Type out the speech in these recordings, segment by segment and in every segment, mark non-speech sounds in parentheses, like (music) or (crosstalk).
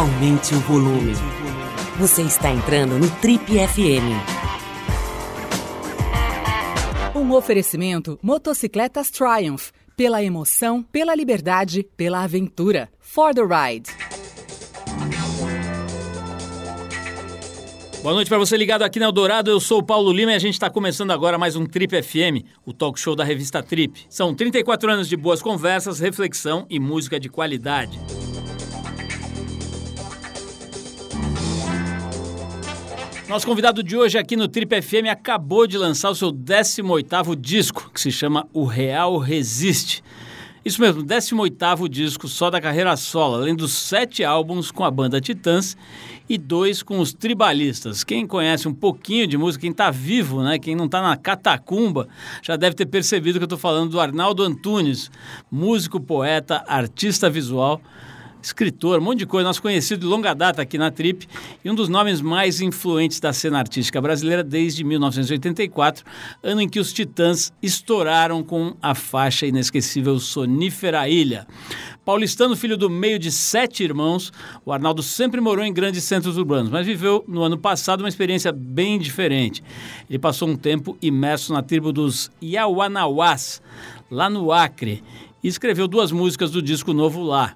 aumente o volume. Você está entrando no Trip FM. Um oferecimento Motocicletas Triumph. Pela emoção, pela liberdade, pela aventura. For the ride. Boa noite para você ligado aqui na Eldorado. Eu sou o Paulo Lima e a gente está começando agora mais um Trip FM, o talk show da revista Trip. São 34 anos de boas conversas, reflexão e música de qualidade. Nosso convidado de hoje aqui no Trip FM acabou de lançar o seu 18º disco, que se chama O Real Resiste. Isso mesmo, 18º disco só da carreira solo, além dos sete álbuns com a banda Titãs e dois com os Tribalistas. Quem conhece um pouquinho de música, quem está vivo, né, quem não está na catacumba, já deve ter percebido que eu estou falando do Arnaldo Antunes, músico, poeta, artista visual, escritor, um monte de coisa, nosso conhecido de longa data aqui na Trip e um dos nomes mais influentes da cena artística brasileira desde 1984, ano em que os Titãs estouraram com a faixa inesquecível Sonífera Ilha. Paulistano, filho do meio de sete irmãos, o Arnaldo sempre morou em grandes centros urbanos, mas viveu no ano passado uma experiência bem diferente. Ele passou um tempo imerso na tribo dos Yawanawás, lá no Acre, e escreveu duas músicas do disco novo lá.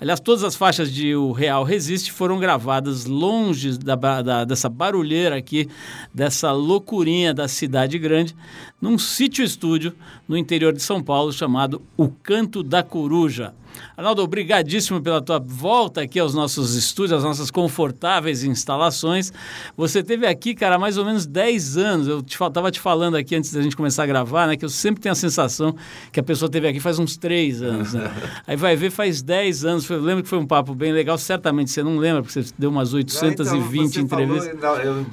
Aliás, todas as faixas de O Real Resiste foram gravadas longe da, da, dessa barulheira aqui, dessa loucurinha da cidade grande, num sítio estúdio no interior de São Paulo chamado O Canto da Coruja. Arnaldo, obrigadíssimo pela tua volta aqui aos nossos estúdios, às nossas confortáveis instalações. Você teve aqui, cara, há mais ou menos 10 anos. Eu estava te, te, falando aqui antes da gente começar a gravar, né? Que eu sempre tenho a sensação que a pessoa teve aqui faz uns 3 anos, né? (laughs) Aí vai ver, faz 10 anos. Eu lembro que foi um papo bem legal. Certamente você não lembra, porque você deu umas 820 então, entrevistas. Falou, não, eu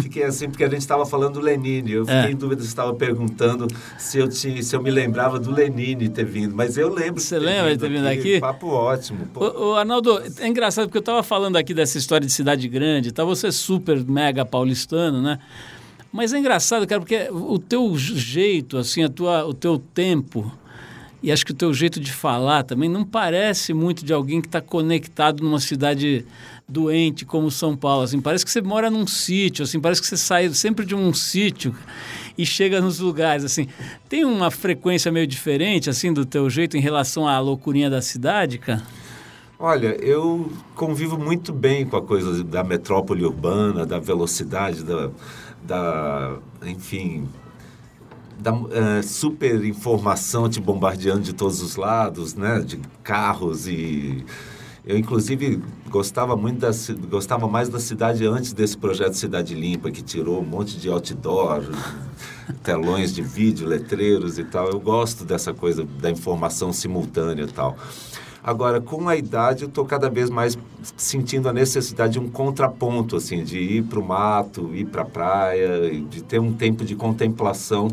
fiquei assim, porque a gente estava falando do Lenine. Eu fiquei é. em dúvida se estava perguntando se eu, te, se eu me lembrava do Lenine ter vindo. Mas eu lembro. Você lembra de ter vindo aqui? aqui. Papo ótimo. O, o, Arnaldo, é engraçado porque eu estava falando aqui dessa história de cidade grande, tá? Você é super mega paulistano, né? Mas é engraçado, cara, porque o teu jeito, assim, a tua, o teu tempo e acho que o teu jeito de falar também não parece muito de alguém que está conectado numa cidade doente como São Paulo. Assim, parece que você mora num sítio, assim, parece que você sai sempre de um sítio e chega nos lugares. Assim, tem uma frequência meio diferente assim do teu jeito em relação à loucurinha da cidade, cara? Olha, eu convivo muito bem com a coisa da metrópole urbana, da velocidade, da, da enfim, da uh, super informação te bombardeando de todos os lados, né? De carros e eu inclusive gostava muito da gostava mais da cidade antes desse projeto Cidade Limpa que tirou um monte de outdoor, (laughs) telões de vídeo, letreiros e tal. Eu gosto dessa coisa da informação simultânea e tal. Agora, com a idade, eu estou cada vez mais sentindo a necessidade de um contraponto, assim, de ir para o mato, ir para a praia, de ter um tempo de contemplação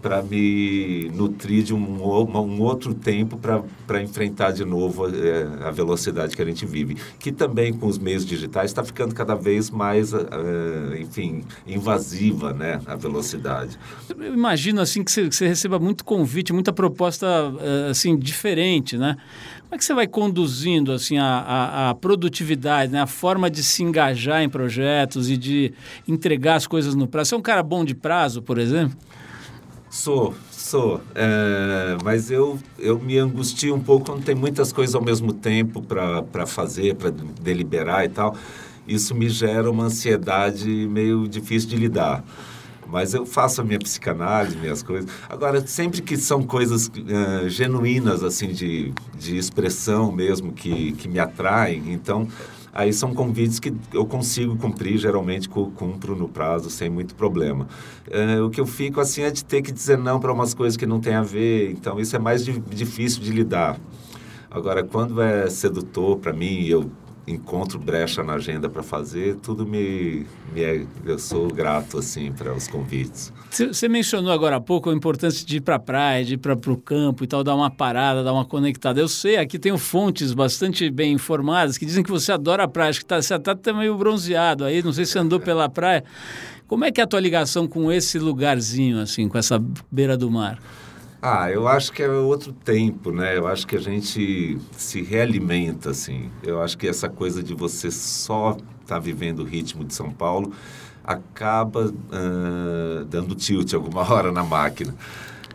para me nutrir de um, um outro tempo para enfrentar de novo é, a velocidade que a gente vive. Que também com os meios digitais está ficando cada vez mais, é, enfim, invasiva né, a velocidade. Eu imagino assim que você, que você receba muito convite, muita proposta é, assim diferente, né? Como é que você vai conduzindo assim a, a, a, produtividade, né? a forma de se engajar em projetos e de entregar as coisas no prazo? Você é um cara bom de prazo, por exemplo? Sou, sou. É, mas eu, eu me angustio um pouco quando tem muitas coisas ao mesmo tempo para fazer, para deliberar e tal. Isso me gera uma ansiedade meio difícil de lidar. Mas eu faço a minha psicanálise, minhas coisas. Agora, sempre que são coisas uh, genuínas, assim, de, de expressão mesmo, que, que me atraem, então Aí são convites que eu consigo cumprir, geralmente cumpro no prazo sem muito problema. É, o que eu fico assim é de ter que dizer não para umas coisas que não tem a ver, então isso é mais di difícil de lidar. Agora, quando é sedutor para mim, eu encontro brecha na agenda para fazer, tudo me, me é, eu sou grato assim para os convites. Você mencionou agora há pouco a importância de ir para a praia, de ir para o campo e tal, dar uma parada, dar uma conectada. Eu sei, aqui tenho fontes bastante bem informadas que dizem que você adora a praia, que tá, você está até meio bronzeado aí, não sei se andou pela praia. Como é que é a tua ligação com esse lugarzinho, assim, com essa beira do mar? Ah, eu acho que é outro tempo, né? Eu acho que a gente se realimenta, assim. Eu acho que essa coisa de você só estar tá vivendo o ritmo de São Paulo acaba uh, dando tilt alguma (laughs) hora na máquina.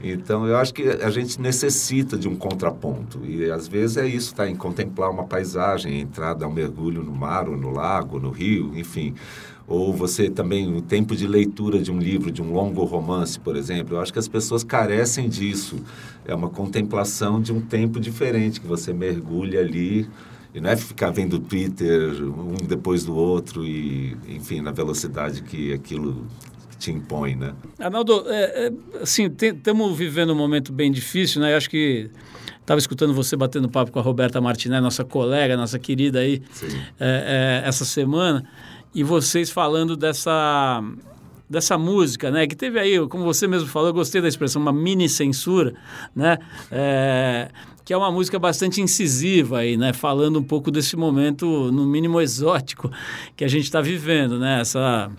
Então, eu acho que a gente necessita de um contraponto. E, às vezes, é isso, tá? Em contemplar uma paisagem, entrar, dar um mergulho no mar, ou no lago, no rio, enfim ou você também o tempo de leitura de um livro, de um longo romance, por exemplo. Eu acho que as pessoas carecem disso. É uma contemplação de um tempo diferente que você mergulha ali e não é ficar vendo Twitter um depois do outro e, enfim, na velocidade que aquilo te impõe, né? Arnaldo, é, é, assim, estamos vivendo um momento bem difícil, né? Eu acho que estava escutando você batendo papo com a Roberta Martinez, nossa colega, nossa querida aí, é, é, essa semana e vocês falando dessa dessa música, né? Que teve aí, como você mesmo falou, eu gostei da expressão, uma mini censura, né? É, que é uma música bastante incisiva aí, né? Falando um pouco desse momento, no mínimo exótico, que a gente está vivendo, né? Essa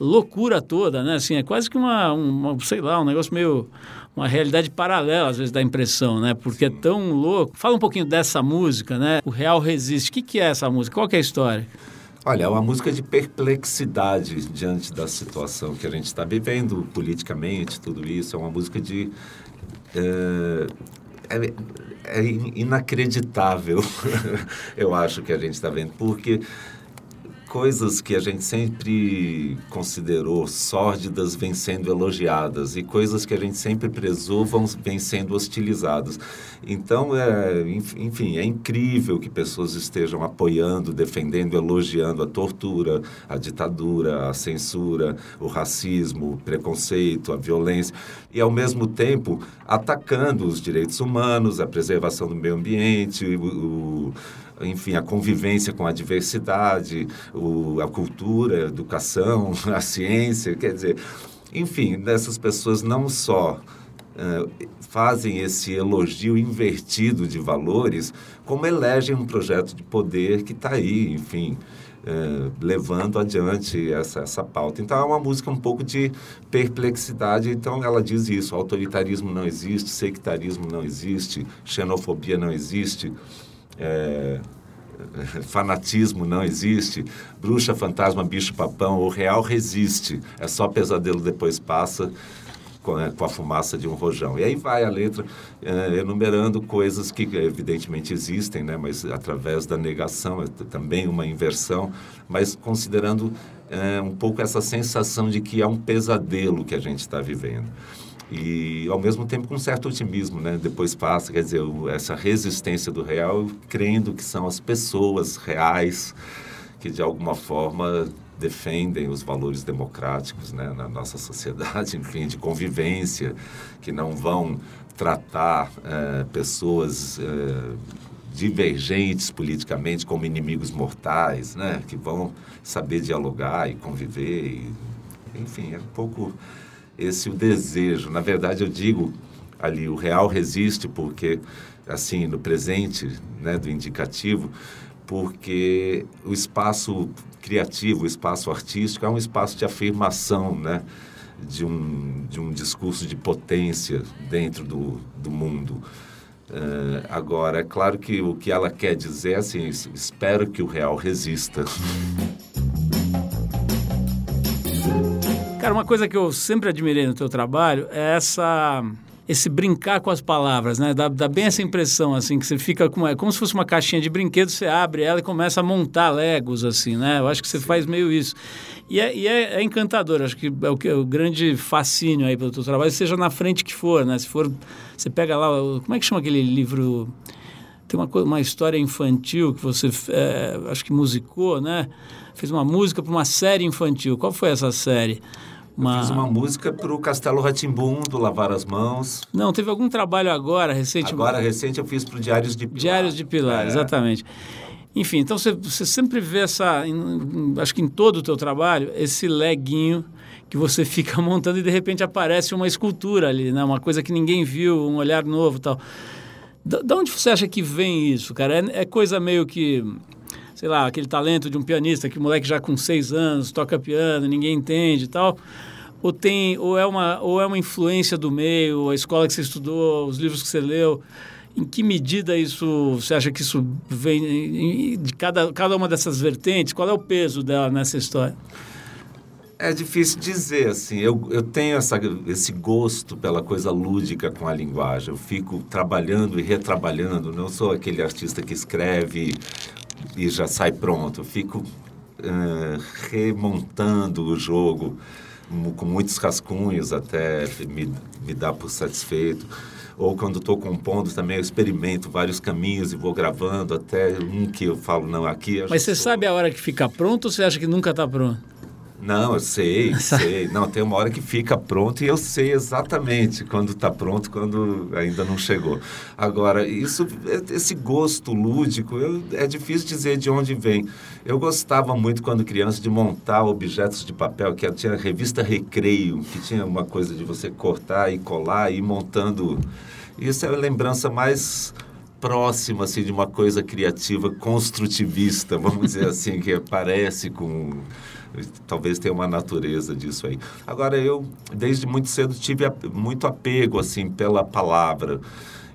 loucura toda, né? Assim, é quase que uma, uma, sei lá, um negócio meio uma realidade paralela, às vezes, da impressão, né? Porque é tão louco. Fala um pouquinho dessa música, né? O Real Resiste. O que, que é essa música? Qual que é a história? Olha, é uma música de perplexidade diante da situação que a gente está vivendo politicamente, tudo isso. É uma música de. É, é, é inacreditável, (laughs) eu acho, que a gente está vendo, porque coisas que a gente sempre considerou sórdidas vêm sendo elogiadas e coisas que a gente sempre prezou vêm sendo hostilizadas. Então, é, enfim, é incrível que pessoas estejam apoiando, defendendo, elogiando a tortura, a ditadura, a censura, o racismo, o preconceito, a violência e, ao mesmo tempo, atacando os direitos humanos, a preservação do meio ambiente, o, o enfim, a convivência com a diversidade, o, a cultura, a educação, (laughs) a ciência, quer dizer, enfim, dessas pessoas não só uh, fazem esse elogio invertido de valores, como elegem um projeto de poder que está aí, enfim, uh, levando adiante essa, essa pauta. Então, é uma música um pouco de perplexidade. Então, ela diz isso: autoritarismo não existe, sectarismo não existe, xenofobia não existe é, (laughs) fanatismo não existe, bruxa, fantasma, bicho, papão, o real resiste, é só pesadelo depois passa com, a, com a fumaça de um rojão. E aí vai a letra é, enumerando coisas que evidentemente existem, né, mas através da negação, é também uma inversão, mas considerando é, um pouco essa sensação de que é um pesadelo que a gente está vivendo e ao mesmo tempo com um certo otimismo, né? Depois passa, quer dizer, essa resistência do real, crendo que são as pessoas reais que de alguma forma defendem os valores democráticos, né, na nossa sociedade, (laughs) enfim, de convivência, que não vão tratar é, pessoas é, divergentes politicamente como inimigos mortais, né, que vão saber dialogar e conviver, e, enfim, é um pouco esse o desejo. Na verdade, eu digo ali, o real resiste porque, assim, no presente né, do indicativo, porque o espaço criativo, o espaço artístico é um espaço de afirmação, né? De um, de um discurso de potência dentro do, do mundo. Uh, agora, é claro que o que ela quer dizer é assim, espero que o real resista. Cara, uma coisa que eu sempre admirei no teu trabalho é essa esse brincar com as palavras, né? Dá, dá bem essa impressão, assim, que você fica com... É como se fosse uma caixinha de brinquedo, você abre ela e começa a montar legos, assim, né? Eu acho que você Sim. faz meio isso. E é, e é, é encantador, acho que é o, é o grande fascínio aí pelo teu trabalho, seja na frente que for, né? Se for... Você pega lá... Como é que chama aquele livro... Tem uma, uma história infantil que você, é, acho que musicou, né? Fez uma música para uma série infantil. Qual foi essa série? Uma... Fiz uma música para o Castelo Ratimbum, do Lavar as Mãos. Não, teve algum trabalho agora, recente? Agora, recente, eu fiz para o Diários de Pilar. Diários de Pilar, é. exatamente. Enfim, então você, você sempre vê essa, em, acho que em todo o teu trabalho, esse leguinho que você (laughs) fica montando e de repente aparece uma escultura ali, né? uma coisa que ninguém viu, um olhar novo tal. Da, da onde você acha que vem isso, cara? É, é coisa meio que sei lá, aquele talento de um pianista que o moleque já com seis anos toca piano, ninguém entende e tal. Ou, tem, ou, é uma, ou é uma influência do meio, a escola que você estudou, os livros que você leu? Em que medida isso, você acha que isso vem de cada, cada uma dessas vertentes? Qual é o peso dela nessa história? É difícil dizer, assim. Eu, eu tenho essa, esse gosto pela coisa lúdica com a linguagem. Eu fico trabalhando e retrabalhando. Não sou aquele artista que escreve e já sai pronto. Eu fico uh, remontando o jogo com muitos rascunhos até me, me dar por satisfeito. Ou quando estou compondo também, eu experimento vários caminhos e vou gravando até um que eu falo, não, aqui... Mas você sou... sabe a hora que fica pronto ou você acha que nunca está pronto? Não, eu sei, (laughs) sei. Não, tem uma hora que fica pronto e eu sei exatamente quando está pronto, quando ainda não chegou. Agora, isso, esse gosto lúdico, eu, é difícil dizer de onde vem. Eu gostava muito, quando criança, de montar objetos de papel, que tinha a revista Recreio, que tinha uma coisa de você cortar e colar e ir montando. Isso é a lembrança mais próxima assim, de uma coisa criativa construtivista, vamos dizer assim, que parece com talvez tenha uma natureza disso aí. Agora, eu, desde muito cedo, tive muito apego, assim, pela palavra.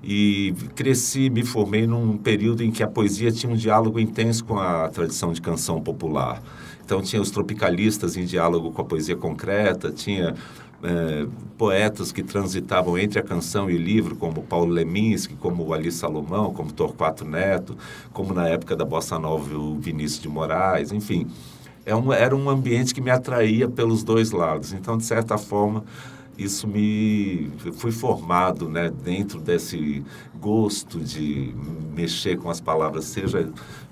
E cresci, me formei num período em que a poesia tinha um diálogo intenso com a tradição de canção popular. Então, tinha os tropicalistas em diálogo com a poesia concreta, tinha é, poetas que transitavam entre a canção e o livro, como Paulo Leminski, como Ali Salomão, como Torquato Neto, como na época da Bossa Nova o Vinícius de Moraes, enfim é um, era um ambiente que me atraía pelos dois lados. Então, de certa forma, isso me fui formado né, dentro desse gosto de mexer com as palavras, seja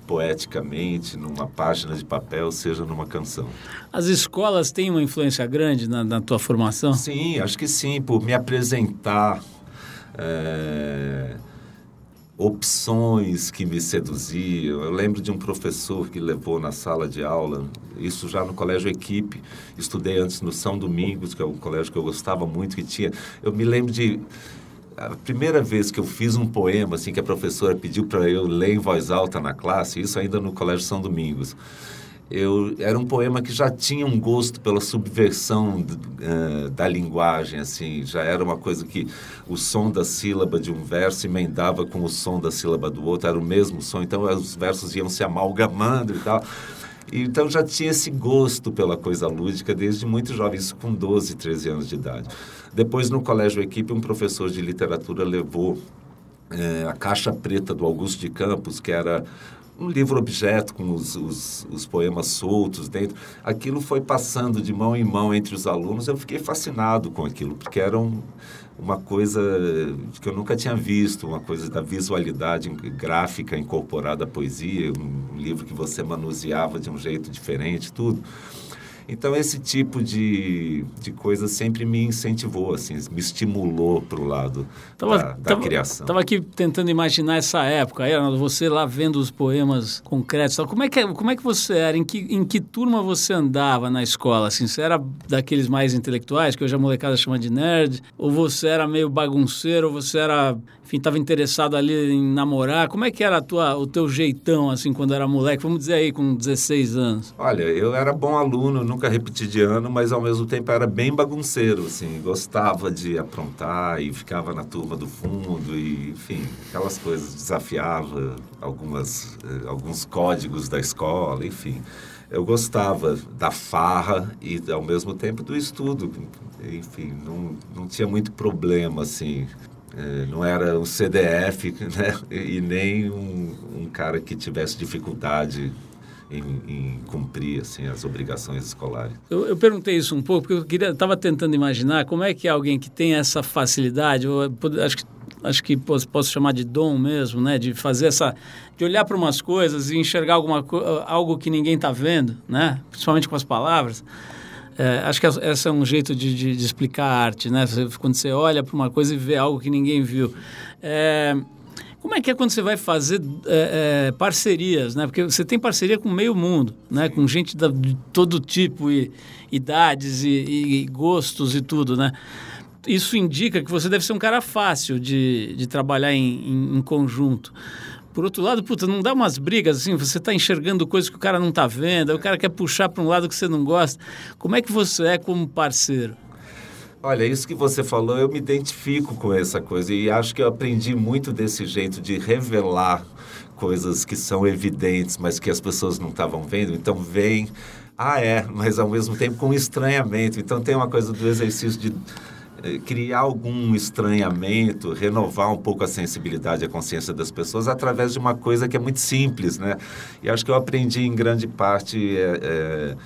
poeticamente, numa página de papel, seja numa canção. As escolas têm uma influência grande na, na tua formação? Sim, acho que sim, por me apresentar. É opções que me seduziam. Eu lembro de um professor que levou na sala de aula, isso já no colégio Equipe, estudei antes no São Domingos, que é um colégio que eu gostava muito, que tinha... Eu me lembro de... A primeira vez que eu fiz um poema, assim, que a professora pediu para eu ler em voz alta na classe, isso ainda no colégio São Domingos eu era um poema que já tinha um gosto pela subversão uh, da linguagem assim já era uma coisa que o som da sílaba de um verso emendava com o som da sílaba do outro era o mesmo som então os versos iam se amalgamando e tal então já tinha esse gosto pela coisa lúdica desde muito jovem, isso com 12, 13 anos de idade. Depois, no colégio equipe, um professor de literatura levou é, a Caixa Preta do Augusto de Campos, que era um livro-objeto com os, os, os, poemas soltos dentro. Aquilo foi passando de mão em mão entre os alunos. Eu fiquei fascinado com aquilo, porque era um, uma coisa que eu nunca tinha visto, uma coisa da visualidade gráfica incorporada à poesia, um livro que você manuseava de um jeito diferente, tudo. Então, esse tipo de, de coisa sempre me incentivou, assim, me estimulou para o lado tava, da, da tava, criação. Estava aqui tentando imaginar essa época, aí, você lá vendo os poemas concretos. Como é que, como é que você era? Em que, em que turma você andava na escola? Assim, você era daqueles mais intelectuais, que hoje a molecada chama de nerd? Ou você era meio bagunceiro? Ou você era enfim, estava interessado ali em namorar. Como é que era tua, o teu jeitão, assim, quando era moleque? Vamos dizer aí, com 16 anos. Olha, eu era bom aluno, nunca repeti de ano, mas ao mesmo tempo era bem bagunceiro, assim. Gostava de aprontar e ficava na turma do fundo e, enfim, aquelas coisas. Desafiava algumas, eh, alguns códigos da escola, enfim eu gostava da farra e ao mesmo tempo do estudo. Enfim, não, não tinha muito problema assim. É, não era um CDF (laughs) né? e nem um, um cara que tivesse dificuldade em, em, cumprir assim, as obrigações escolares. Eu, eu, perguntei isso um pouco porque eu estava tentando imaginar como é que alguém que tem essa facilidade, acho que acho que posso, posso, chamar de dom mesmo, né? De fazer essa, de olhar para umas coisas e enxergar alguma algo que ninguém está vendo, né? Principalmente com as palavras. É, acho que esse é um jeito de, de, de explicar a arte, né? Você, quando você olha para uma coisa e vê algo que ninguém viu. É, como é que é quando você vai fazer é, é, parcerias, né? Porque você tem parceria com meio mundo, né? Com gente da, de todo tipo e idades e, e, gostos e tudo, né? Isso indica que você deve ser um cara fácil de, de trabalhar em, em, em conjunto. Por outro lado, puta, não dá umas brigas assim, você está enxergando coisas que o cara não está vendo, o cara quer puxar para um lado que você não gosta. Como é que você é como parceiro? Olha, isso que você falou, eu me identifico com essa coisa e acho que eu aprendi muito desse jeito de revelar coisas que são evidentes, mas que as pessoas não estavam vendo. Então vem, ah é, mas ao mesmo tempo com estranhamento. Então tem uma coisa do exercício de criar algum estranhamento, renovar um pouco a sensibilidade, a consciência das pessoas através de uma coisa que é muito simples, né? E acho que eu aprendi em grande parte é, é,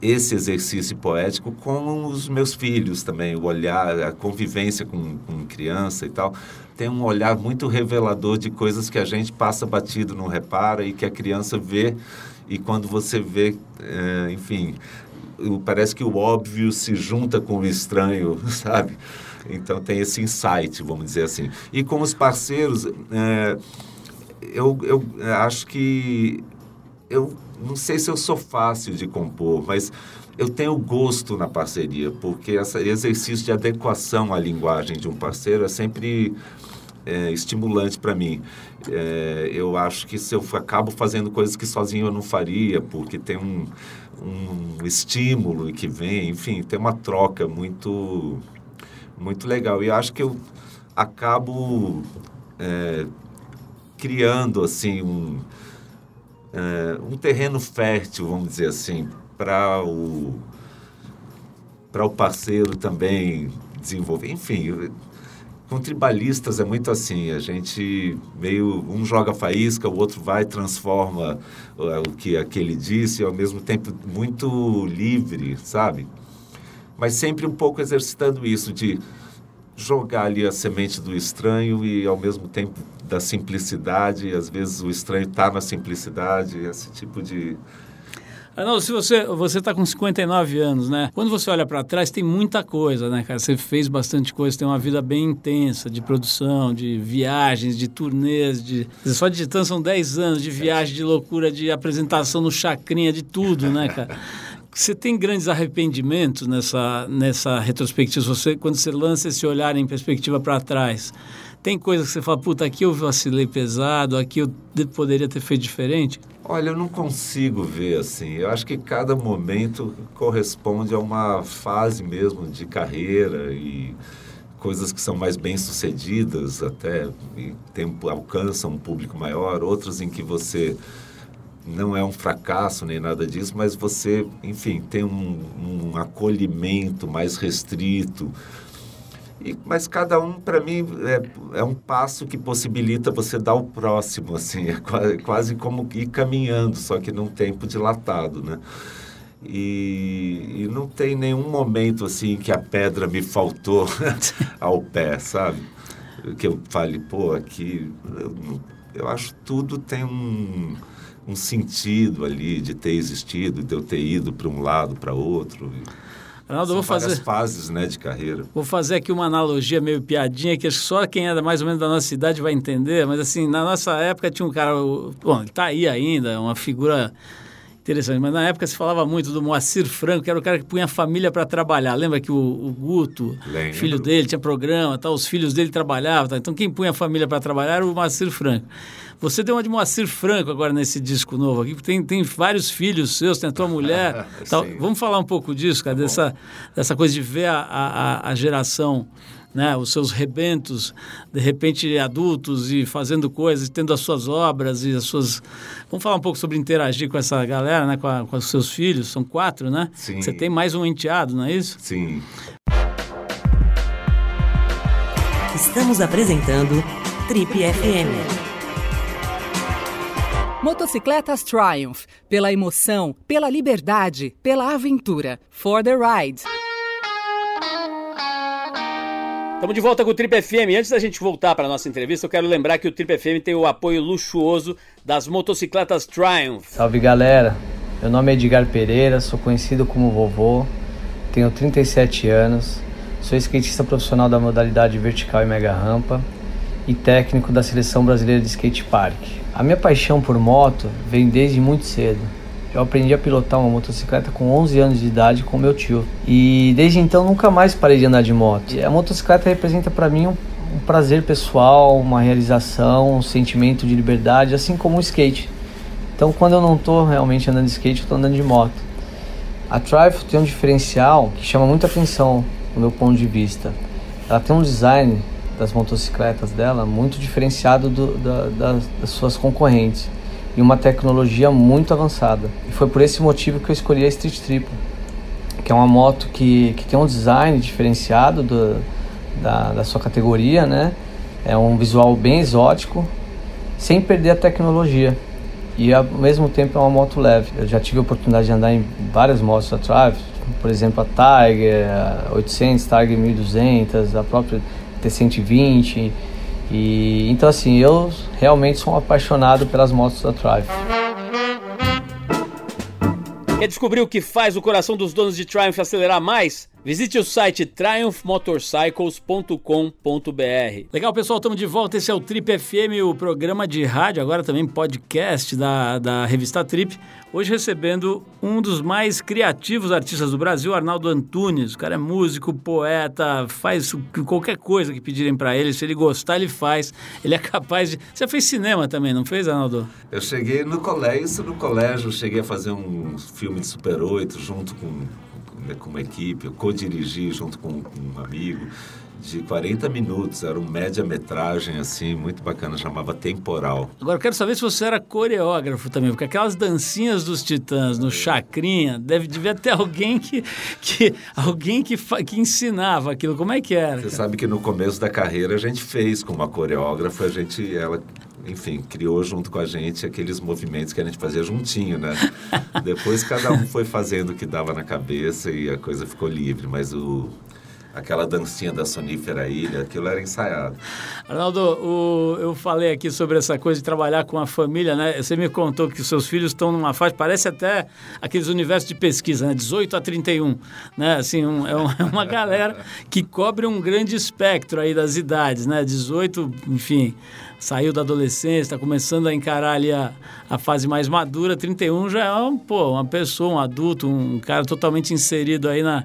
esse exercício poético com os meus filhos também, o olhar, a convivência com, com criança e tal tem um olhar muito revelador de coisas que a gente passa batido, não repara e que a criança vê e quando você vê, é, enfim, parece que o óbvio se junta com o estranho, (laughs) sabe? Então tem esse insight, vamos dizer assim. E com os parceiros, é, eu, eu acho que eu não sei se eu sou fácil de compor, mas eu tenho gosto na parceria, porque esse exercício de adequação à linguagem de um parceiro é sempre é, estimulante para mim. É, eu acho que se eu acabo fazendo coisas que sozinho eu não faria, porque tem um, um estímulo que vem, enfim, tem uma troca muito, muito legal. E acho que eu acabo é, criando assim um, é, um terreno fértil, vamos dizer assim, para o para o parceiro também desenvolver. Enfim, com tribalistas é muito assim, a gente meio um joga faísca, o outro vai transforma uh, o que aquele disse, e ao mesmo tempo muito livre, sabe? Mas sempre um pouco exercitando isso de jogar ali a semente do estranho e ao mesmo tempo da simplicidade, às vezes o estranho está na simplicidade, esse tipo de não, se você você está com 59 anos, né? Quando você olha para trás, tem muita coisa, né, cara? Você fez bastante coisa, tem uma vida bem intensa de produção, de viagens, de turnês, de só digitando são 10 anos de viagem, de loucura, de apresentação no Chacrinha, de tudo, né, cara? (laughs) Você tem grandes arrependimentos nessa, nessa retrospectiva, você, quando você lança esse olhar em perspectiva para trás? Tem coisas que você fala, puta, aqui eu vacilei pesado, aqui eu poderia ter feito diferente? Olha, eu não consigo ver assim. Eu acho que cada momento corresponde a uma fase mesmo de carreira e coisas que são mais bem sucedidas até e tem, alcançam um público maior, outras em que você não é um fracasso nem nada disso, mas você, enfim, tem um, um acolhimento mais restrito e, mas cada um, para mim, é, é um passo que possibilita você dar o próximo, assim, é quase, quase como ir caminhando, só que num tempo dilatado, né? E, e, não tem nenhum momento assim que a pedra me faltou (laughs) ao pé, sabe? Que eu fale, pô, aqui eu, eu acho tudo tem um, um sentido ali de ter existido, de eu ter ido para um lado, para outro. Arnaldo, São vou fazer fases, né, de carreira. Vou fazer aqui uma analogia meio piadinha que só quem é mais ou menos da nossa cidade vai entender, mas assim, na nossa época tinha um cara, bom, ele está aí ainda, uma figura interessante, mas na época se falava muito do Moacir Franco, que era o cara que punha a família para trabalhar. Lembra que o, o Guto, Lembro. filho dele, tinha programa, tal, os filhos dele trabalhavam, tal. então quem punha a família para trabalhar era o Moacir Franco. Você deu uma de Moacir Franco agora nesse disco novo aqui, tem, tem vários filhos seus, tem a tua mulher. (laughs) tal. Vamos falar um pouco disso, cara, tá dessa, dessa coisa de ver a, a, a geração. Né, os seus rebentos, de repente adultos e fazendo coisas, tendo as suas obras e as suas. Vamos falar um pouco sobre interagir com essa galera, né, com, a, com os seus filhos, são quatro, né? Sim. Você tem mais um enteado, não é isso? Sim. Estamos apresentando Trip FM. Motocicletas Triumph. Pela emoção, pela liberdade, pela aventura. For the ride. Estamos de volta com o Trip FM. Antes da gente voltar para a nossa entrevista, eu quero lembrar que o Trip FM tem o apoio luxuoso das motocicletas Triumph. Salve galera, meu nome é Edgar Pereira, sou conhecido como vovô, tenho 37 anos, sou skatista profissional da modalidade vertical e mega rampa e técnico da seleção brasileira de skate park. A minha paixão por moto vem desde muito cedo. Eu aprendi a pilotar uma motocicleta com 11 anos de idade com meu tio. E desde então nunca mais parei de andar de moto. A motocicleta representa para mim um, um prazer pessoal, uma realização, um sentimento de liberdade, assim como o skate. Então, quando eu não estou realmente andando de skate, eu estou andando de moto. A Triumph tem um diferencial que chama muita atenção do meu ponto de vista. Ela tem um design das motocicletas dela muito diferenciado do, da, das, das suas concorrentes e uma tecnologia muito avançada. E foi por esse motivo que eu escolhi a Street Triple, que é uma moto que, que tem um design diferenciado do, da, da sua categoria, né? É um visual bem exótico, sem perder a tecnologia. E ao mesmo tempo é uma moto leve. Eu já tive a oportunidade de andar em várias motos da Triumph, por exemplo a Tiger, a 800, Tiger 1200, a própria T120. E então assim, eu realmente sou um apaixonado pelas motos da Triumph. Quer descobrir o que faz o coração dos donos de Triumph acelerar mais? Visite o site triumphmotorcycles.com.br. Legal, pessoal, estamos de volta. Esse é o Trip FM, o programa de rádio, agora também podcast da, da revista Trip. Hoje recebendo um dos mais criativos artistas do Brasil, Arnaldo Antunes. O cara é músico, poeta, faz qualquer coisa que pedirem para ele. Se ele gostar, ele faz. Ele é capaz de. Você fez cinema também, não fez, Arnaldo? Eu cheguei no colégio, isso no colégio, cheguei a fazer um filme de Super 8 junto com com uma equipe, eu co-dirigi junto com, com um amigo de 40 minutos, era um média-metragem assim, muito bacana, chamava Temporal. Agora, quero saber se você era coreógrafo também, porque aquelas dancinhas dos Titãs no Chacrinha, deve devia ter alguém que, que alguém que, que ensinava aquilo. Como é que era? Você cara? sabe que no começo da carreira a gente fez com uma coreógrafa, a gente ela enfim, criou junto com a gente aqueles movimentos que a gente fazia juntinho, né? (laughs) Depois cada um foi fazendo o que dava na cabeça e a coisa ficou livre, mas o aquela dancinha da sonífera ilha, aquilo era ensaiado. Arnaldo, o, eu falei aqui sobre essa coisa de trabalhar com a família, né? Você me contou que seus filhos estão numa faixa, parece até aqueles universos de pesquisa, né? 18 a 31, né? Assim, um, é, (laughs) é uma galera que cobre um grande espectro aí das idades, né? 18, enfim, saiu da adolescência, está começando a encarar ali a, a fase mais madura, 31 já é um, pô, uma pessoa, um adulto, um cara totalmente inserido aí na,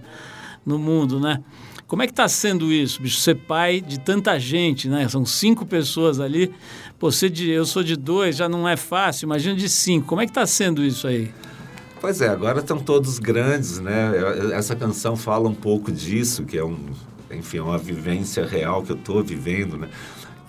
no mundo, né? Como é que está sendo isso, bicho? Ser pai de tanta gente, né? São cinco pessoas ali. Você de, eu sou de dois, já não é fácil. Imagina de cinco. Como é que está sendo isso aí? Pois é, agora estão todos grandes, né? Essa canção fala um pouco disso, que é um, enfim, é uma vivência real que eu estou vivendo, né?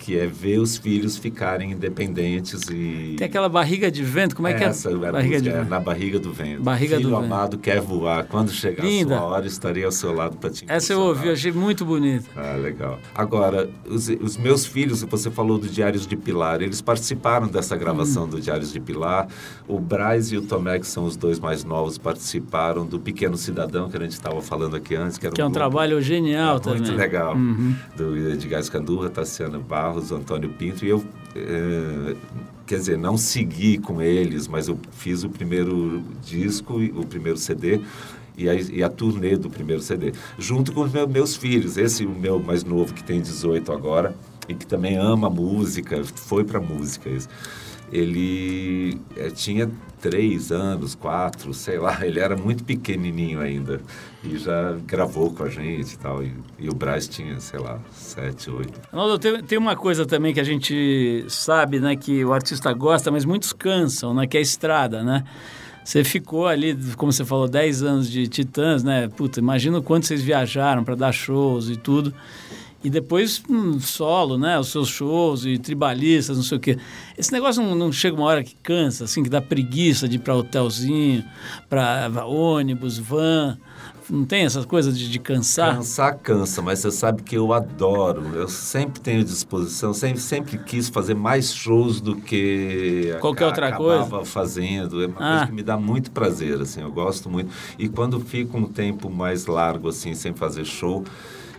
Que é ver os filhos ficarem independentes e... Tem aquela barriga de vento, como é que é? Essa, é? Barriga de é, Na barriga do vento. Barriga Filho do amado vento. quer voar, quando chegar Linda. a sua hora estarei ao seu lado para te Essa eu ouvi, eu achei muito bonita. Ah, legal. Agora, os, os, meus filhos, você falou do Diários de Pilar, eles participaram dessa gravação hum. do Diários de Pilar. O Braz e o Tomé, que são os dois mais novos, participaram do Pequeno Cidadão, que a gente estava falando aqui antes. Que, que um é um grupo, trabalho genial é, também. Muito legal. Uhum. Do Edgar Escandurra, Tassiana Barros, Antônio Pinto e eu, é, quer dizer, não segui com eles, mas eu fiz o primeiro disco, o primeiro CD e a, e a turnê do primeiro CD, junto com os meus, meus filhos. Esse, o meu mais novo, que tem 18 agora, e que também ama música, foi para música. Ele é, tinha três anos, quatro, sei lá, (laughs) ele era muito pequenininho ainda e já gravou com a gente e tal. E, o Braz tinha, sei lá, sete, oito. Ronaldo, tem, tem uma coisa também que a gente sabe, né, que o artista gosta, mas muitos cansam, né, que é a estrada, né? Você ficou ali, como você falou, 10 anos de Titãs, né? Puta, imagina o quanto vocês viajaram para dar shows e tudo. E depois hum, solo, né? Os seus shows e tribalistas, não sei o quê. Esse negócio não, não chega uma hora que cansa, assim, que dá preguiça de ir para hotelzinho, para ônibus, van. Não tem essas coisas de, de, cansar? Cansar cansa, mas você sabe que eu adoro. Eu sempre tenho disposição, sempre, sempre quis fazer mais shows do que qualquer outra coisa. fazendo. É uma ah. coisa que me dá muito prazer, assim. Eu gosto muito. E quando fico um tempo mais largo, assim, sem fazer show,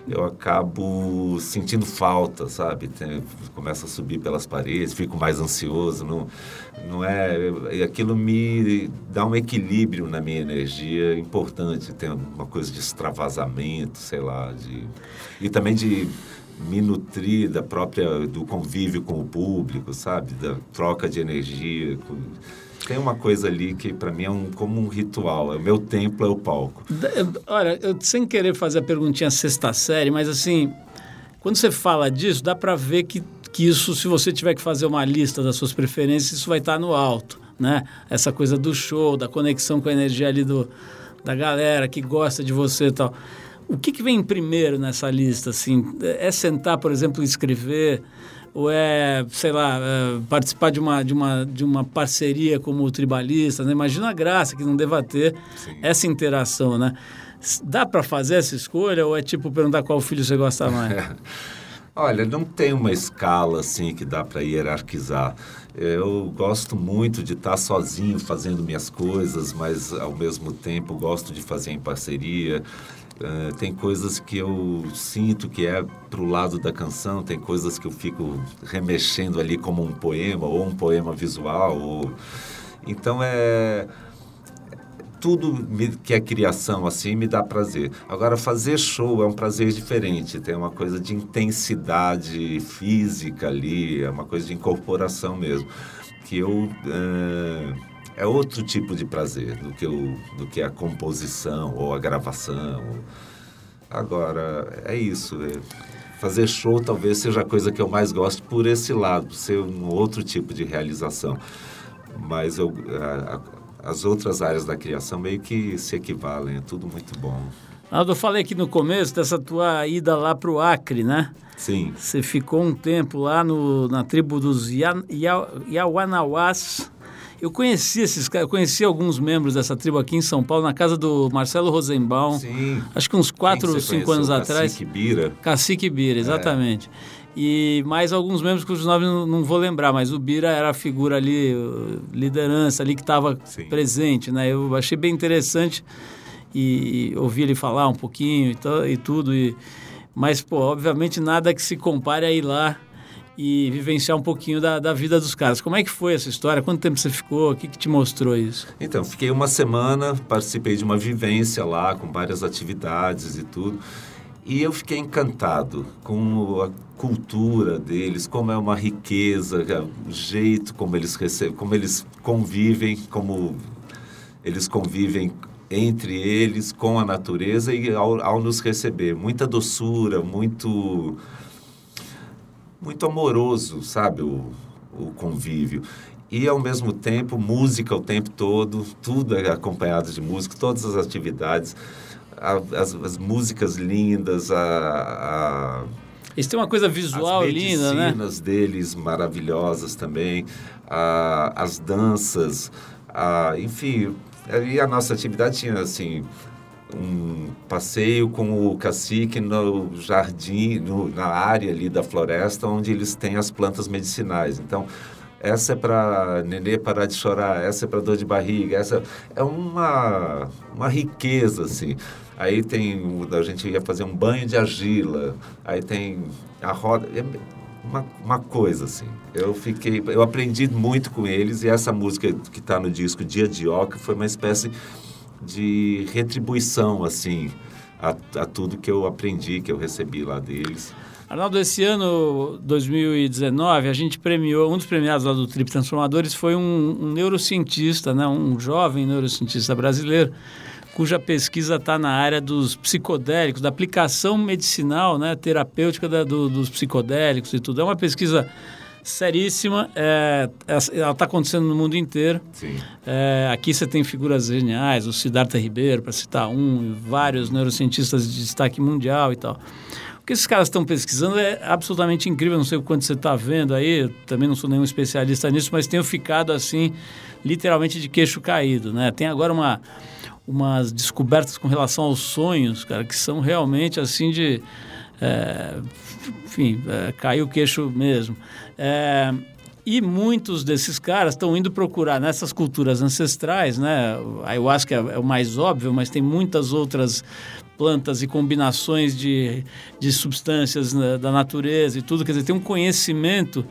eu acabo sentindo falta, sabe? Começa a subir pelas paredes, fico mais ansioso, não, não é... Aquilo me dá um equilíbrio na minha energia importante, tem uma coisa de extravasamento, sei lá, de... E também de me nutrir da própria, do convívio com o público, sabe? Da troca de energia, com tem uma coisa ali que para mim é um, como um ritual. O meu templo é o palco. Olha, eu, sem querer fazer a perguntinha sexta série, mas assim, Quando você fala disso, dá para ver que, que isso, se você tiver que fazer uma lista das suas preferências, isso vai estar no alto, né? Essa coisa do show, da conexão com a energia ali do, da galera que gosta de você e tal. O que, que vem primeiro nessa lista? Assim, é sentar, por exemplo, e escrever ou é, sei lá, é participar de uma, de, uma, de uma parceria como tribalista, né? Imagina a graça que não deva ter Sim. essa interação, né? Dá para fazer essa escolha ou é tipo perguntar qual filho você gosta mais? (laughs) Olha, não tem uma escala assim que dá para hierarquizar. Eu gosto muito de estar sozinho fazendo minhas coisas, mas ao mesmo tempo gosto de fazer em parceria. Uh, tem coisas que eu sinto que é para o lado da canção, tem coisas que eu fico remexendo ali como um poema ou um poema visual. Ou... Então é tudo que é criação assim me dá prazer. Agora, fazer show é um prazer diferente, tem uma coisa de intensidade física ali, é uma coisa de incorporação mesmo, que eu. É, é outro tipo de prazer do que, o, do que a composição ou a gravação. Agora, é isso. É, fazer show talvez seja a coisa que eu mais gosto por esse lado, ser um outro tipo de realização. Mas eu, a, a, as outras áreas da criação meio que se equivalem, é tudo muito bom. Aldo, eu falei aqui no começo dessa tua ida lá para o Acre, né? Sim. Você ficou um tempo lá no, na tribo dos Yawanawás. Eu conheci esses caras, conheci alguns membros dessa tribo aqui em São Paulo, na casa do Marcelo Rosenbaum. Sim. Acho que uns 4 ou 5 anos atrás. Cacique Bira. Cacique Bira, exatamente. É e mais alguns membros cujos nomes não, não, vou lembrar, mas o Bira era a figura ali, liderança ali que estava presente, né? Eu achei bem interessante e, e ouvir ele falar um pouquinho e, e tudo, e, mas, pô, obviamente nada que se compare a ir lá e vivenciar um pouquinho da, da vida dos caras. Como é que foi essa história? Quanto tempo você ficou? O que, que te mostrou isso? Então, fiquei uma semana, participei de uma vivência lá, com várias atividades e tudo. E eu fiquei encantado com a cultura deles, como é uma riqueza, o jeito como eles recebem, como eles convivem, como eles convivem entre eles com a natureza e ao, ao nos receber, muita doçura, muito muito amoroso, sabe, o, o convívio e ao mesmo tempo música o tempo todo, tudo é acompanhado de música, todas as atividades a, as, as, músicas lindas, a, a eles têm uma coisa visual linda, né? As deles maravilhosas também, a, as danças, a, enfim, e a nossa atividade tinha assim um passeio com o cacique no jardim, no, na área ali da floresta onde eles têm as plantas medicinais. Então essa é para nenê parar de chorar, essa é para dor de barriga, essa é uma, uma riqueza, assim. Aí tem, a gente ia fazer um banho de argila, aí tem a roda, é uma, uma coisa, assim. Eu fiquei, eu aprendi muito com eles e essa música que está no disco Dia de Oca foi uma espécie de retribuição, assim, a, a tudo que eu aprendi, que eu recebi lá deles. Arnaldo, esse ano, 2019, a gente premiou, um dos premiados lá do Trip Transformadores foi um, um neurocientista, né, um jovem neurocientista brasileiro, cuja pesquisa está na área dos psicodélicos, da aplicação medicinal, né, terapêutica da, do, dos psicodélicos e tudo. É uma pesquisa seríssima, é, ela está acontecendo no mundo inteiro. É, aqui você tem figuras geniais, o Siddhartha Ribeiro, para citar um, vários neurocientistas de destaque mundial e tal. O que esses caras estão pesquisando é absolutamente incrível. Não sei o quanto você está vendo aí, também não sou nenhum especialista nisso, mas tenho ficado assim, literalmente de queixo caído. Né? Tem agora uma, umas descobertas com relação aos sonhos, cara, que são realmente assim de. É, enfim, é, caiu o queixo mesmo. É, e muitos desses caras estão indo procurar nessas culturas ancestrais, né? A ayahuasca é, o mais óbvio, mas tem muitas outras plantas e combinações de, de substâncias né, da natureza e tudo. Quer dizer, tem um conhecimento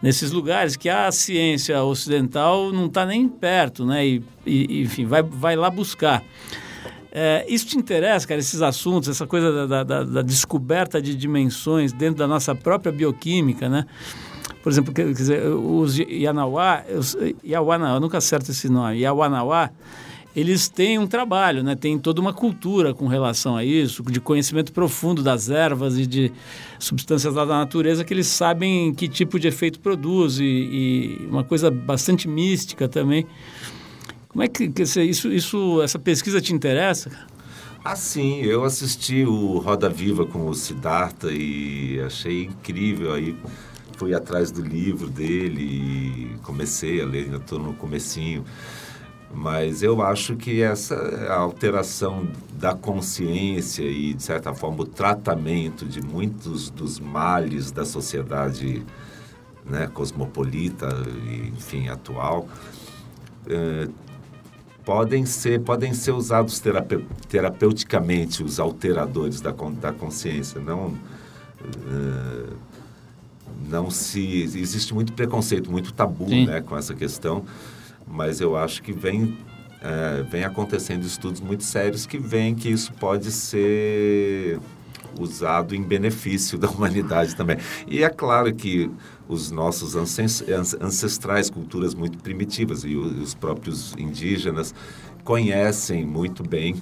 nesses lugares que a ciência ocidental não está nem perto, né? E, e, enfim, vai, vai lá buscar. É, isso te interessa, cara, esses assuntos, essa coisa da, da, da, descoberta de dimensões dentro da nossa própria bioquímica, né? Por exemplo, quer dizer, os Yanauá, Yawanawá, eu nunca acerto esse nome, Yawanawá, eles têm um trabalho, né? Tem toda uma cultura com relação a isso, de conhecimento profundo das ervas e de substâncias lá da natureza que eles sabem que tipo de efeito produz e, e uma coisa bastante mística também. Como é que, que isso, isso, essa pesquisa te interessa? Ah, sim. Eu assisti o Roda Viva com o Siddhartha e achei incrível. Aí fui atrás do livro dele e comecei a ler, ainda estou no comecinho. Mas eu acho que essa alteração da consciência e, de certa forma, o tratamento de muitos dos males da sociedade né, cosmopolita, enfim, atual, eh, podem ser podem ser usados terapeuticamente os alteradores da, da consciência não uh, não se existe muito preconceito muito tabu né com essa questão mas eu acho que vem, é, vem acontecendo estudos muito sérios que veem que isso pode ser usado em benefício (laughs) da humanidade também. E é claro que os nossos ancestrais, culturas muito primitivas e os próprios indígenas conhecem muito bem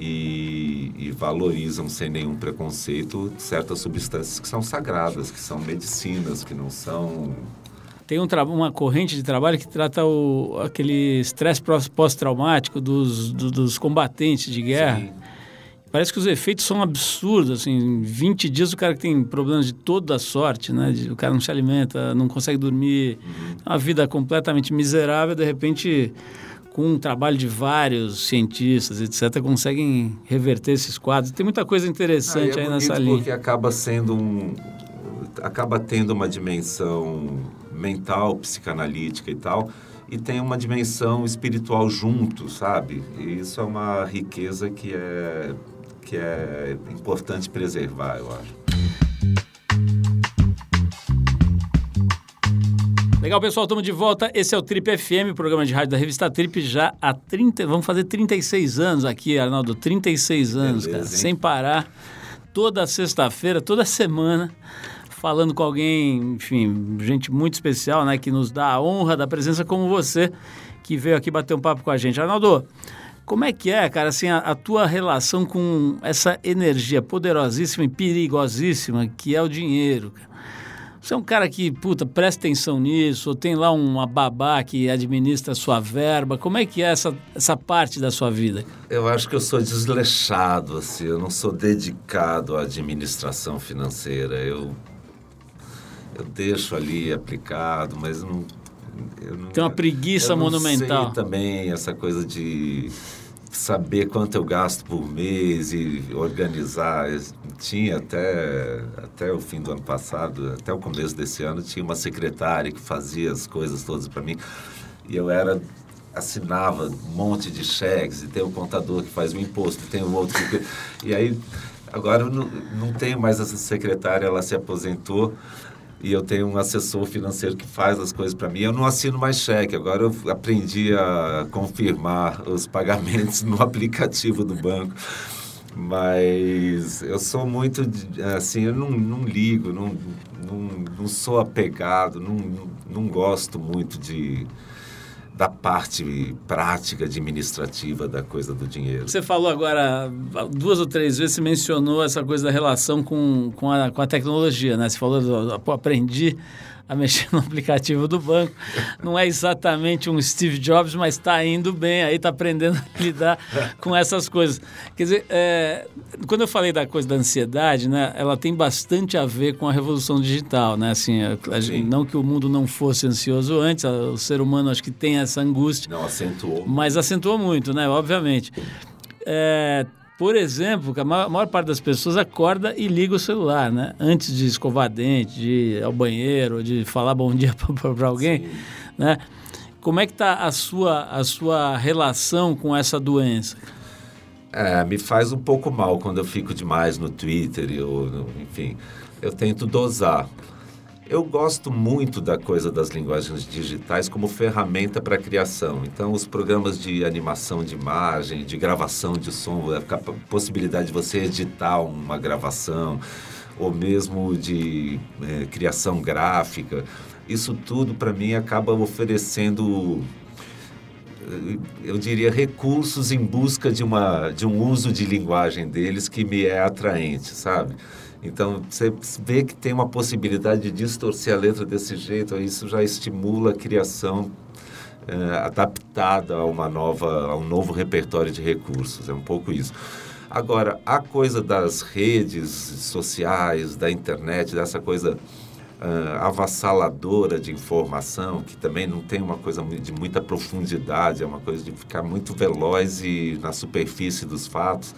e, e, valorizam sem nenhum preconceito certas substâncias que são sagradas, que são medicinas, que não são tem um uma corrente de trabalho que trata o, aquele estresse pós-traumático dos, do, dos combatentes de guerra. Sim. Parece que os efeitos são absurdos, assim, em 20 dias o cara que tem problemas de toda sorte, né? De, o cara não se alimenta, não consegue dormir, uhum. uma vida completamente miserável, de repente, com um trabalho de vários cientistas, etc., conseguem reverter esses quadros. Tem muita coisa interessante ah, é aí nessa linha. porque acaba sendo um... acaba tendo uma dimensão mental, psicanalítica e tal, e tem uma dimensão espiritual junto, sabe? E isso é uma riqueza que é, que é importante preservar, eu acho. Legal, pessoal, estamos de volta. Esse é o Trip FM, programa de rádio da revista Trip, já há 30, vamos fazer 36 anos aqui, Arnaldo, 36 anos, Beleza, cara, hein? sem parar, toda sexta-feira, toda semana falando com alguém, enfim, gente muito especial, né, que nos dá a honra da presença como você, que veio aqui bater um papo com a gente. Arnaldo, como é que é, cara, assim, a, a, tua relação com essa energia poderosíssima e perigosíssima que é o dinheiro? Você é um cara que, puta, presta atenção nisso, ou tem lá uma babá que administra a sua verba. Como é que é essa, essa parte da sua vida? Eu acho que eu sou desleixado, assim, eu não sou dedicado à administração financeira. Eu eu deixo ali aplicado, mas não. não Tem uma preguiça eu não monumental. Sei também essa coisa de saber quanto eu gasto por mês e organizar. Tinha até, até o fim do ano passado, até o começo desse ano, tinha uma secretária que fazia as coisas todas para mim. E eu era assinava um monte de cheques, e tem o contador que faz o imposto, tem o outro que... E aí, agora eu não, não tenho mais essa secretária, ela se aposentou, e eu tenho um assessor financeiro que faz as coisas para mim. Eu não assino mais cheque, agora eu aprendi a confirmar os pagamentos (laughs) no aplicativo do banco. Mas eu sou muito, assim, eu não, não ligo, não, não, não sou apegado, não, não gosto muito de da parte prática, administrativa da coisa do dinheiro. Você falou agora, duas ou três vezes, você mencionou essa coisa da relação com, com, a, com a tecnologia, né? Você falou, aprendi a mexer no aplicativo do banco. Não é exatamente um Steve Jobs, mas está indo bem, aí está aprendendo a lidar com essas coisas. Quer dizer, é, quando eu falei da coisa da ansiedade, né, ela tem bastante a ver com a revolução digital, né? Assim, a, a, não que o mundo não fosse ansioso antes, o ser humano acho que tem essa angústia. Não acentuou. Mas acentuou muito, né? Obviamente. É, por exemplo, a maior, a maior, parte das pessoas acorda e liga o celular, né? Antes de escovar dente, de ir ao banheiro, de falar bom dia (laughs) para alguém, Sim. né? Como é que está a sua, a sua relação com essa doença? É, me faz um pouco mal quando eu fico demais no Twitter, eu, enfim, eu tento dosar. Eu gosto muito da coisa das linguagens digitais como ferramenta para criação. Então, os programas de animação de imagem, de gravação de som, a possibilidade de você editar uma gravação, ou mesmo de é, criação gráfica, isso tudo para mim acaba oferecendo eu diria, recursos em busca de, uma, de um uso de linguagem deles que me é atraente, sabe? Então, você vê que tem uma possibilidade de distorcer a letra desse jeito, isso já estimula a criação é, adaptada a uma nova, a um novo repertório de recursos. É um pouco isso. Agora, a coisa das redes sociais, da internet, dessa coisa uh, avassaladora de informação, que também não tem uma coisa de muita profundidade, é uma coisa de ficar muito veloz e na superfície dos fatos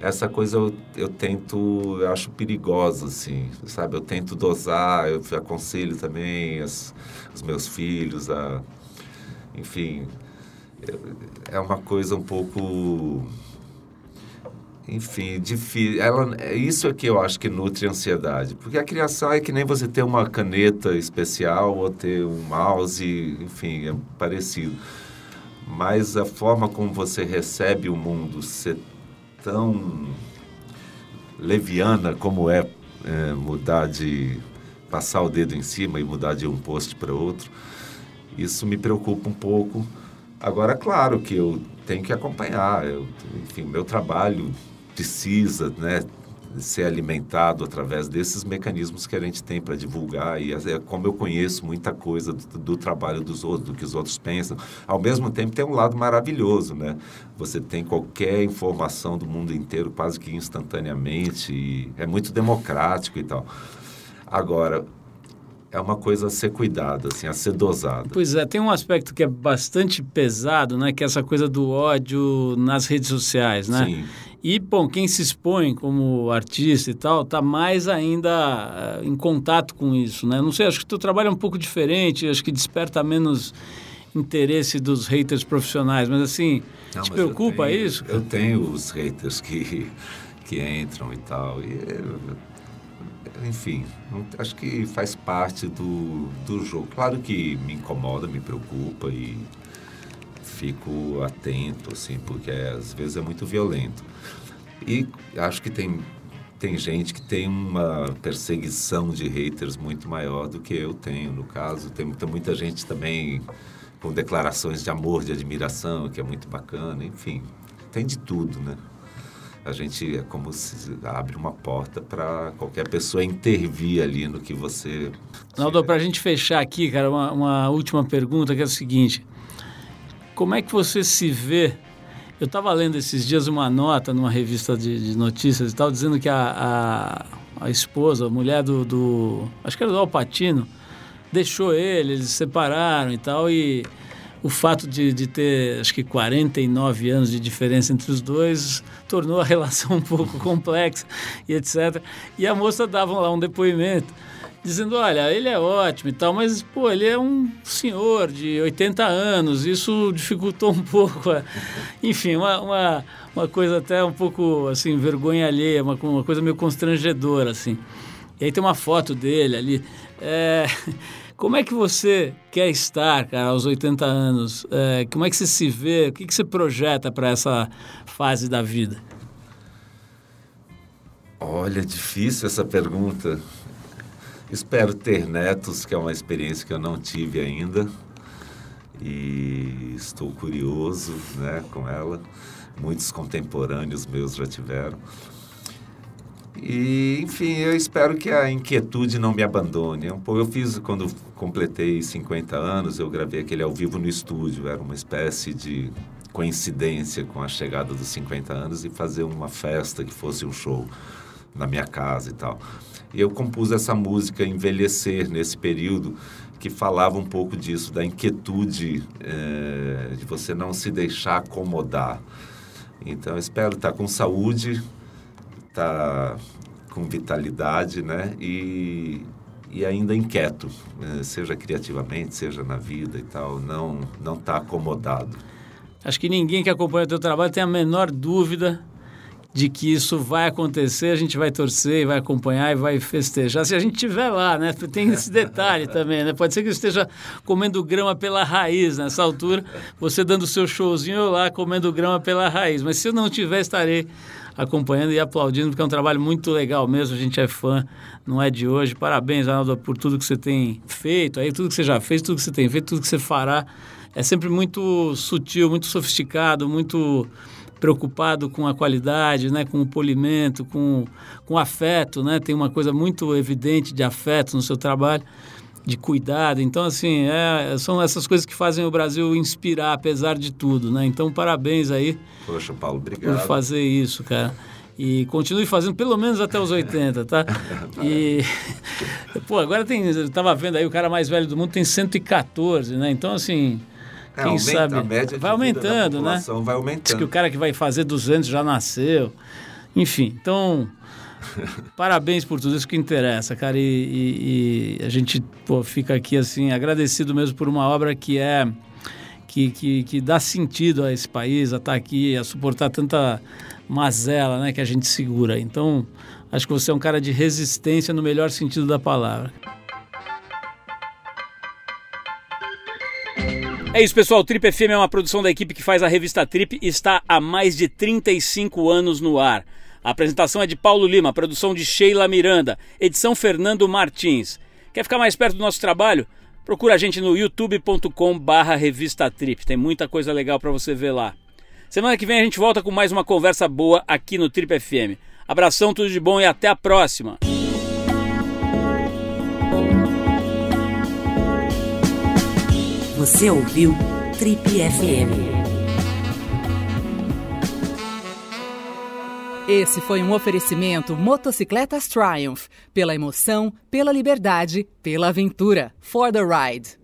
essa coisa eu, eu tento, eu acho perigosa, assim, sabe? Eu tento dosar, eu aconselho também as, os meus filhos a... Enfim, é uma coisa um pouco... Enfim, difícil. Ela, é isso é que eu acho que nutre a ansiedade. Porque a criação é que nem você ter uma caneta especial ou ter um mouse, enfim, é parecido. Mas a forma como você recebe o mundo, você tão leviana como é, é, mudar de passar o dedo em cima e mudar de um post para outro, isso me preocupa um pouco. Agora, claro que eu tenho que acompanhar, eu, enfim, meu trabalho precisa, né, ser alimentado através desses mecanismos que a gente tem para divulgar e é como eu conheço muita coisa do, do, trabalho dos outros, do que os outros pensam. Ao mesmo tempo tem um lado maravilhoso, né? Você tem qualquer informação do mundo inteiro quase que instantaneamente e é muito democrático e tal. Agora, é uma coisa a ser cuidada, assim, a ser dosada. Pois é, tem um aspecto que é bastante pesado, né? Que é essa coisa do ódio nas redes sociais, né? Sim. E, bom, quem se expõe como artista e tal, está mais ainda uh, em contato com isso, né? Não sei, acho que tu trabalho é um pouco diferente, acho que desperta menos interesse dos haters profissionais, mas assim, Não, te mas preocupa eu tenho, isso? Eu tenho os haters que, (laughs) que entram e tal, e enfim, acho que faz parte do, do jogo. Claro que me incomoda, me preocupa e fico atento, assim, porque às vezes é muito violento. E acho que tem, tem gente que tem uma perseguição de haters muito maior do que eu tenho, no caso. Tem, tem muita gente também com declarações de amor, de admiração, que é muito bacana, enfim, tem de tudo, né? A gente é como se abre uma porta para qualquer pessoa intervir ali no que você. Naldo, para a gente fechar aqui, cara, uma, uma última pergunta que é a seguinte: como é que você se vê eu estava lendo esses dias uma nota numa revista de, de notícias e tal, dizendo que a, a, a, esposa, a mulher do, do. Acho que era do Alpatino, deixou ele, eles se separaram e tal, e o fato de, de ter, acho que 49 anos de diferença entre os dois, tornou a (laughs) relação um pouco complexa e etc. E a moça dava lá um depoimento dizendo, olha, ele é ótimo e tal, mas, pô, ele é um senhor de 80 anos, isso dificultou (laughs) um pouco, a... enfim, uma, uma, uma, coisa até um pouco, assim, vergonha alheia, uma, uma coisa meio constrangedora, assim. E aí tem uma foto dele ali. É... (laughs) Como é que você quer estar, cara, aos 80 anos? É... Como é que você se vê? O que, que você projeta para essa fase da vida? Olha, difícil essa pergunta. Espero ter netos, que é uma experiência que eu não tive ainda. E estou curioso né, com ela. Muitos contemporâneos meus já tiveram. E, enfim, eu espero que a inquietude não me abandone. Eu fiz, quando completei 50 anos, eu gravei aquele ao vivo no estúdio. Era uma espécie de coincidência com a chegada dos 50 anos e fazer uma festa que fosse um show na minha casa e tal. E eu compus essa música Envelhecer nesse período que falava um pouco disso, da inquietude é, de você não se deixar acomodar. Então, espero estar com saúde, estar com vitalidade, né? E, e ainda inquieto, né? seja criativamente, seja na vida e tal, não não estar tá acomodado. Acho que ninguém que acompanha o teu trabalho tem a menor dúvida de que isso vai acontecer, a gente vai torcer, vai acompanhar e vai festejar. Se a gente estiver lá, né? Tem esse detalhe (laughs) também, né? Pode ser que eu esteja comendo grama pela raiz nessa altura, você dando o seu showzinho lá comendo grama pela raiz. Mas se eu não tiver, estarei acompanhando e aplaudindo, porque é um trabalho muito legal mesmo, a gente é fã, não é de hoje. Parabéns, Arnaldo, por tudo que você tem feito, aí tudo que você já fez, tudo que você tem feito, tudo que você fará é sempre muito sutil, muito sofisticado, muito preocupado com a qualidade, né, com o polimento, com, com afeto, né? Tem uma coisa muito evidente de afeto no seu trabalho, de cuidado. Então, assim, é, são essas coisas que fazem o Brasil inspirar, apesar de tudo, né? Então, parabéns aí. Poxa, Paulo, obrigado. Por fazer isso, cara. E continue fazendo pelo menos até os 80, tá? (laughs) E. (laughs) Pô, agora tem. Eu tava vendo aí, o cara mais velho do mundo tem 114, né? Então, assim. É, quem aumenta, sabe. A média vai aumentando, né? Vai aumentando. Diz que o cara que vai fazer 200 já nasceu. Enfim, então. (laughs) Parabéns por tudo isso que interessa, cara. E, e, e, a gente pô, fica aqui assim agradecido mesmo por uma obra que é que, que, que dá sentido a esse país, a estar tá aqui, a suportar tanta mazela, né, que a gente segura. Então, acho que você é um cara de resistência no melhor sentido da palavra. É isso, pessoal. Trip FM é uma produção da equipe que faz a revista Trip e está há mais de 35 anos no ar. A apresentação é de Paulo Lima, produção de Sheila Miranda, edição Fernando Martins. Quer ficar mais perto do nosso trabalho? Procura a gente no youtube.com barra revista Trip. Tem muita coisa legal para você ver lá. Semana que vem a gente volta com mais uma conversa boa aqui no Trip FM. Abração, tudo de bom e até a próxima. Você ouviu Trip FM. Esse foi um oferecimento Motocicletas Triumph. Pela emoção, pela liberdade, pela aventura. For the ride.